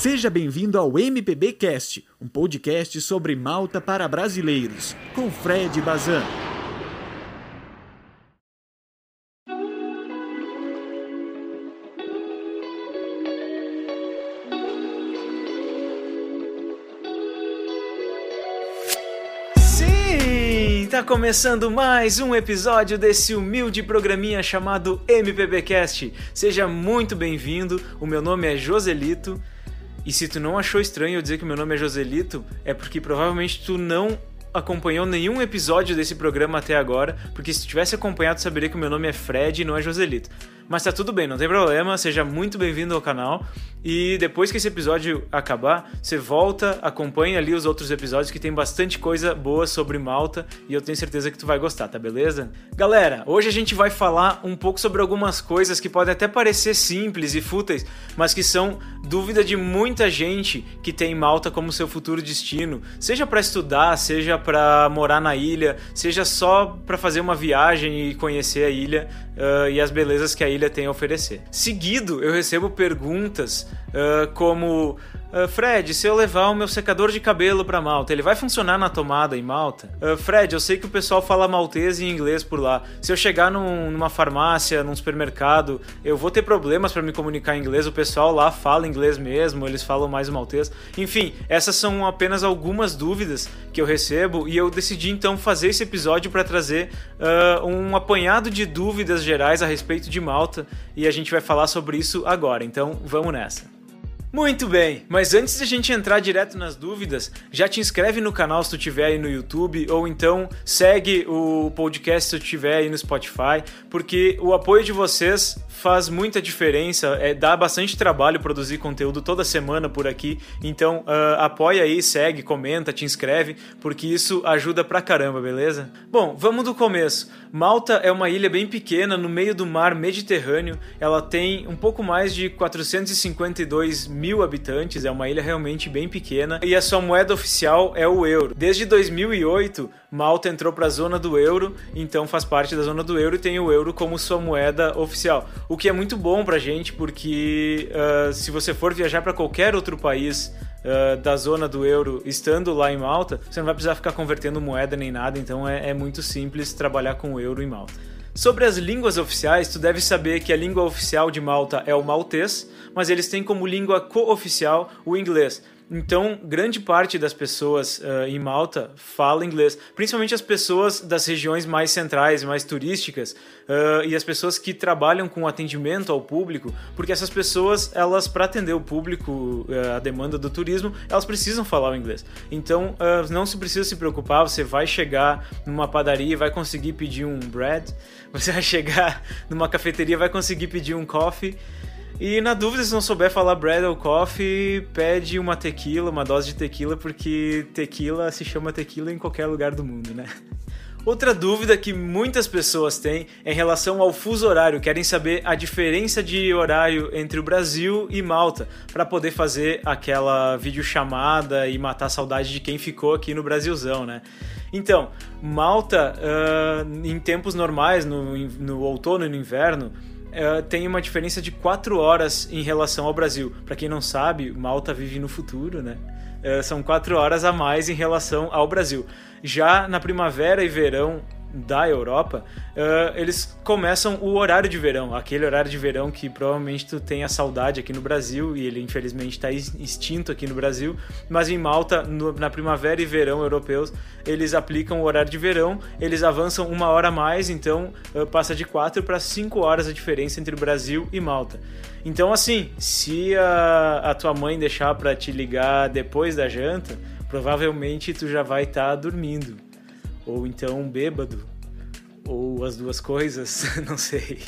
Seja bem-vindo ao MPB Cast, um podcast sobre Malta para brasileiros, com Fred Bazan. Sim, tá começando mais um episódio desse humilde programinha chamado MPBcast. Seja muito bem-vindo. O meu nome é Joselito. E se tu não achou estranho eu dizer que meu nome é Joselito, é porque provavelmente tu não acompanhou nenhum episódio desse programa até agora, porque se tu tivesse acompanhado, tu saberia que meu nome é Fred e não é Joselito. Mas tá tudo bem, não tem problema, seja muito bem-vindo ao canal. E depois que esse episódio acabar, você volta, acompanha ali os outros episódios que tem bastante coisa boa sobre Malta e eu tenho certeza que tu vai gostar, tá beleza? Galera, hoje a gente vai falar um pouco sobre algumas coisas que podem até parecer simples e fúteis, mas que são dúvida de muita gente que tem Malta como seu futuro destino, seja para estudar, seja para morar na ilha, seja só para fazer uma viagem e conhecer a ilha uh, e as belezas que a ilha tem a oferecer. Seguido, eu recebo perguntas uh, como Uh, Fred, se eu levar o meu secador de cabelo para Malta, ele vai funcionar na tomada em Malta? Uh, Fred, eu sei que o pessoal fala maltês e inglês por lá. Se eu chegar num, numa farmácia, num supermercado, eu vou ter problemas para me comunicar em inglês. O pessoal lá fala inglês mesmo, eles falam mais maltês. Enfim, essas são apenas algumas dúvidas que eu recebo e eu decidi então fazer esse episódio para trazer um apanhado de dúvidas gerais a respeito de Malta e a gente vai falar sobre isso agora. Então, vamos nessa. Muito bem, mas antes de a gente entrar direto nas dúvidas, já te inscreve no canal se tu estiver aí no YouTube, ou então segue o podcast se tu estiver aí no Spotify, porque o apoio de vocês faz muita diferença, é, dá bastante trabalho produzir conteúdo toda semana por aqui, então uh, apoia aí, segue, comenta, te inscreve, porque isso ajuda pra caramba, beleza? Bom, vamos do começo. Malta é uma ilha bem pequena no meio do mar Mediterrâneo, ela tem um pouco mais de 452 mil habitantes, é uma ilha realmente bem pequena e a sua moeda oficial é o euro. Desde 2008, Malta entrou para a zona do euro, então faz parte da zona do euro e tem o euro como sua moeda oficial. O que é muito bom para gente, porque uh, se você for viajar para qualquer outro país Uh, da zona do euro estando lá em Malta, você não vai precisar ficar convertendo moeda nem nada, então é, é, muito simples trabalhar com o euro em Malta. Sobre as línguas oficiais, tu deve saber que a língua oficial de Malta é o maltês, mas eles têm como língua co-oficial o inglês. Então, grande parte das pessoas uh, em Malta fala inglês, principalmente as pessoas das regiões mais centrais, mais turísticas, uh, e as pessoas que trabalham com atendimento ao público, porque essas pessoas, elas para atender o público, uh, a demanda do turismo, elas precisam falar o inglês. Então, não se precisa se preocupar, você vai chegar numa padaria e vai conseguir pedir um bread, você vai chegar numa cafeteria e vai conseguir pedir um coffee. E na dúvida, se não souber falar bread ou coffee, pede uma tequila, uma dose de tequila, porque tequila se chama tequila em qualquer lugar do mundo, né? Outra dúvida que muitas pessoas têm é em relação ao fuso horário, querem saber a diferença de horário entre o Brasil e Malta, para poder fazer aquela videochamada e matar a saudade de quem ficou aqui no Brasilzão, né? Então, Malta, uh, em tempos normais, no, no outono e no inverno, uh, tem uma diferença de 4 horas em relação ao Brasil. Para quem não sabe, Malta vive no futuro, né? Uh, são 4 horas a mais em relação ao Brasil. Já na primavera e verão da Europa, uh, eles começam o horário de verão, aquele horário de verão que provavelmente tu tem a saudade aqui no Brasil e ele infelizmente está extinto aqui no Brasil, mas em Malta, no, na primavera e verão europeus, eles aplicam o horário de verão, eles avançam uma hora a mais, então uh, passa de 4 para 5 horas a diferença entre o Brasil e Malta. Então assim, se a, a tua mãe deixar para te ligar depois da janta, provavelmente tu já vai estar tá dormindo ou então bêbado, ou as duas coisas, não sei.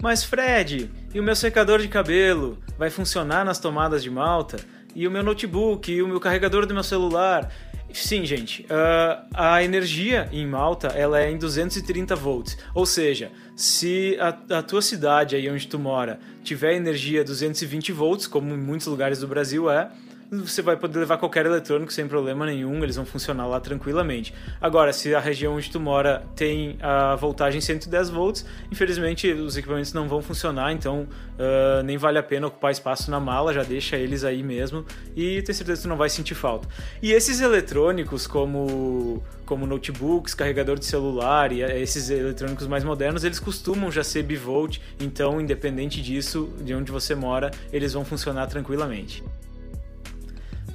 Mas Fred, e o meu secador de cabelo vai funcionar nas tomadas de Malta? E o meu notebook, e o meu carregador do meu celular? Sim, gente, uh, a energia em Malta ela é em 230 volts, ou seja, se a, a, tua cidade aí onde tu mora tiver energia 220 volts, como em muitos lugares do Brasil é, você vai poder levar qualquer eletrônico sem problema nenhum, eles vão funcionar lá tranquilamente. Agora, se a região onde tu mora tem a voltagem 110 volts, infelizmente os equipamentos não vão funcionar, então uh, nem vale a pena ocupar espaço na mala, já deixa eles aí mesmo e tenho certeza que tu não vai sentir falta. E esses eletrônicos como como notebooks, carregador de celular e eh, esses eletrônicos mais modernos, eles costumam já ser bivolt, então independente disso, de onde você mora, eles vão funcionar tranquilamente.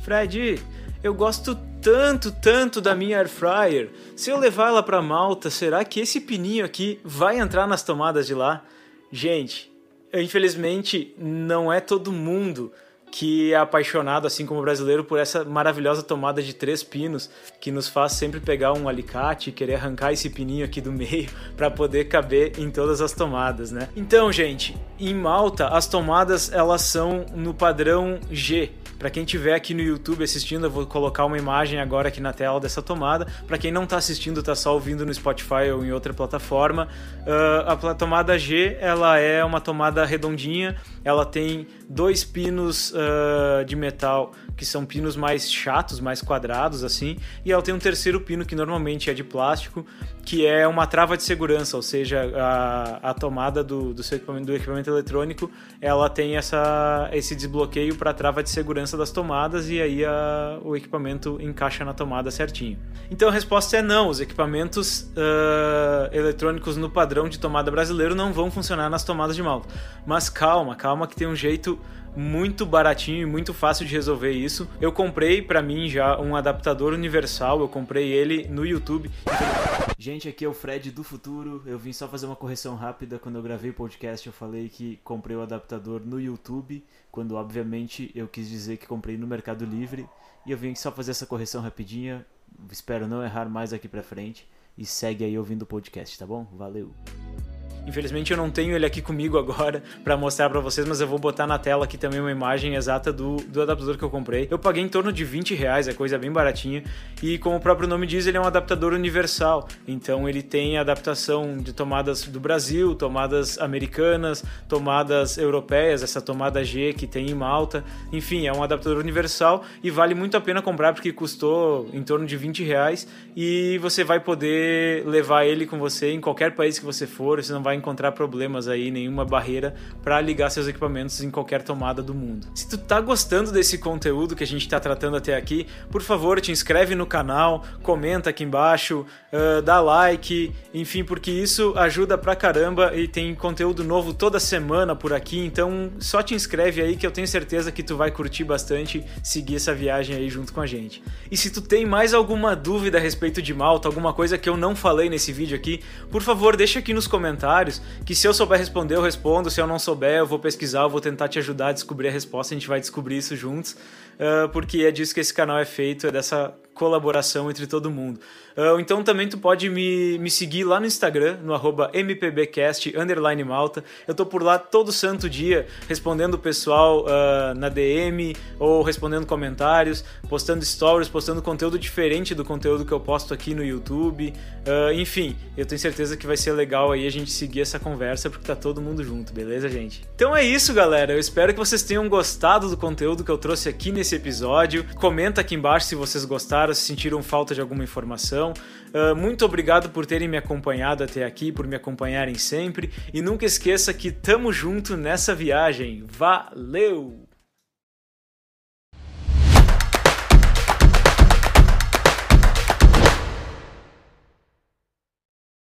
Fred, eu gosto tanto, tanto da minha air fryer. Se eu levar ela para Malta, será que esse pininho aqui vai entrar nas tomadas de lá? Gente, infelizmente não é todo mundo que é apaixonado, assim como o brasileiro, por essa maravilhosa tomada de três pinos que nos faz sempre pegar um alicate e querer arrancar esse pininho aqui do meio para poder caber em todas as tomadas, né? Então, gente, em Malta as tomadas elas são no padrão G, para quem estiver aqui no YouTube assistindo, eu vou colocar uma imagem agora aqui na tela dessa tomada. Para quem não está assistindo, está só ouvindo no Spotify ou em outra plataforma, uh, a tomada G ela é uma tomada redondinha. Ela tem dois pinos uh, de metal que são pinos mais chatos, mais quadrados assim, e ela tem um terceiro pino que normalmente é de plástico, que é uma trava de segurança, ou seja, a, a tomada do, do seu equipamento, do equipamento eletrônico, ela tem essa, esse desbloqueio para a trava de segurança das tomadas e aí a, o equipamento encaixa na tomada certinho. Então a resposta é não, os equipamentos uh, eletrônicos no padrão de tomada brasileiro não vão funcionar nas tomadas de malta. Mas calma, calma que tem um jeito muito baratinho e muito fácil de resolver isso. Eu comprei para mim já um adaptador universal, eu comprei ele no YouTube. Gente, aqui é o Fred do futuro. Eu vim só fazer uma correção rápida. Quando eu gravei o podcast, eu falei que comprei o adaptador no YouTube, quando obviamente eu quis dizer que comprei no Mercado Livre. E eu vim só fazer essa correção rapidinha. Espero não errar mais aqui pra frente. E segue aí ouvindo o podcast, tá bom? Valeu! Infelizmente eu não tenho ele aqui comigo agora para mostrar para vocês, mas eu vou botar na tela aqui também uma imagem exata do, do adaptador que eu comprei. Eu paguei em torno de 20 reais, é coisa bem baratinha. E como o próprio nome diz, ele é um adaptador universal. Então ele tem adaptação de tomadas do Brasil, tomadas americanas, tomadas europeias, essa tomada G que tem em Malta. Enfim, é um adaptador universal e vale muito a pena comprar porque custou em torno de 20 reais e você vai poder levar ele com você em qualquer país que você for, você não vai vai encontrar problemas aí, nenhuma barreira para ligar seus equipamentos em qualquer tomada do mundo. Se tu tá gostando desse conteúdo que a gente está tratando até aqui, por favor, te inscreve no canal, comenta aqui embaixo, uh, dá like, enfim, porque isso ajuda pra caramba e tem conteúdo novo toda semana por aqui, então só te inscreve aí que eu tenho certeza que tu vai curtir bastante seguir essa viagem aí junto com a gente. E se tu tem mais alguma dúvida a respeito de Malta, alguma coisa que eu não falei nesse vídeo aqui, por favor, deixa aqui nos comentários comentários, que se eu souber responder, eu respondo, se eu não souber, eu vou pesquisar, eu vou tentar te ajudar a descobrir a resposta, a gente vai descobrir isso juntos, uh, porque é disso que esse canal é feito, é dessa colaboração entre todo mundo. Uh, então também tu pode me, me seguir lá no Instagram, no mpbcast, malta. Eu tô por lá todo santo dia, respondendo o pessoal uh, na DM, ou respondendo comentários, postando stories, postando conteúdo diferente do conteúdo que eu posto aqui no YouTube. Uh, enfim, eu tenho certeza que vai ser legal aí a gente seguir essa conversa, porque tá todo mundo junto, beleza, gente? Então é isso, galera. Eu espero que vocês tenham gostado do conteúdo que eu trouxe aqui nesse episódio. Comenta aqui embaixo se vocês gostaram se sentiram falta de alguma informação. Uh, muito obrigado por terem me acompanhado até aqui, por me acompanharem sempre. E nunca esqueça que tamo junto nessa viagem. Valeu!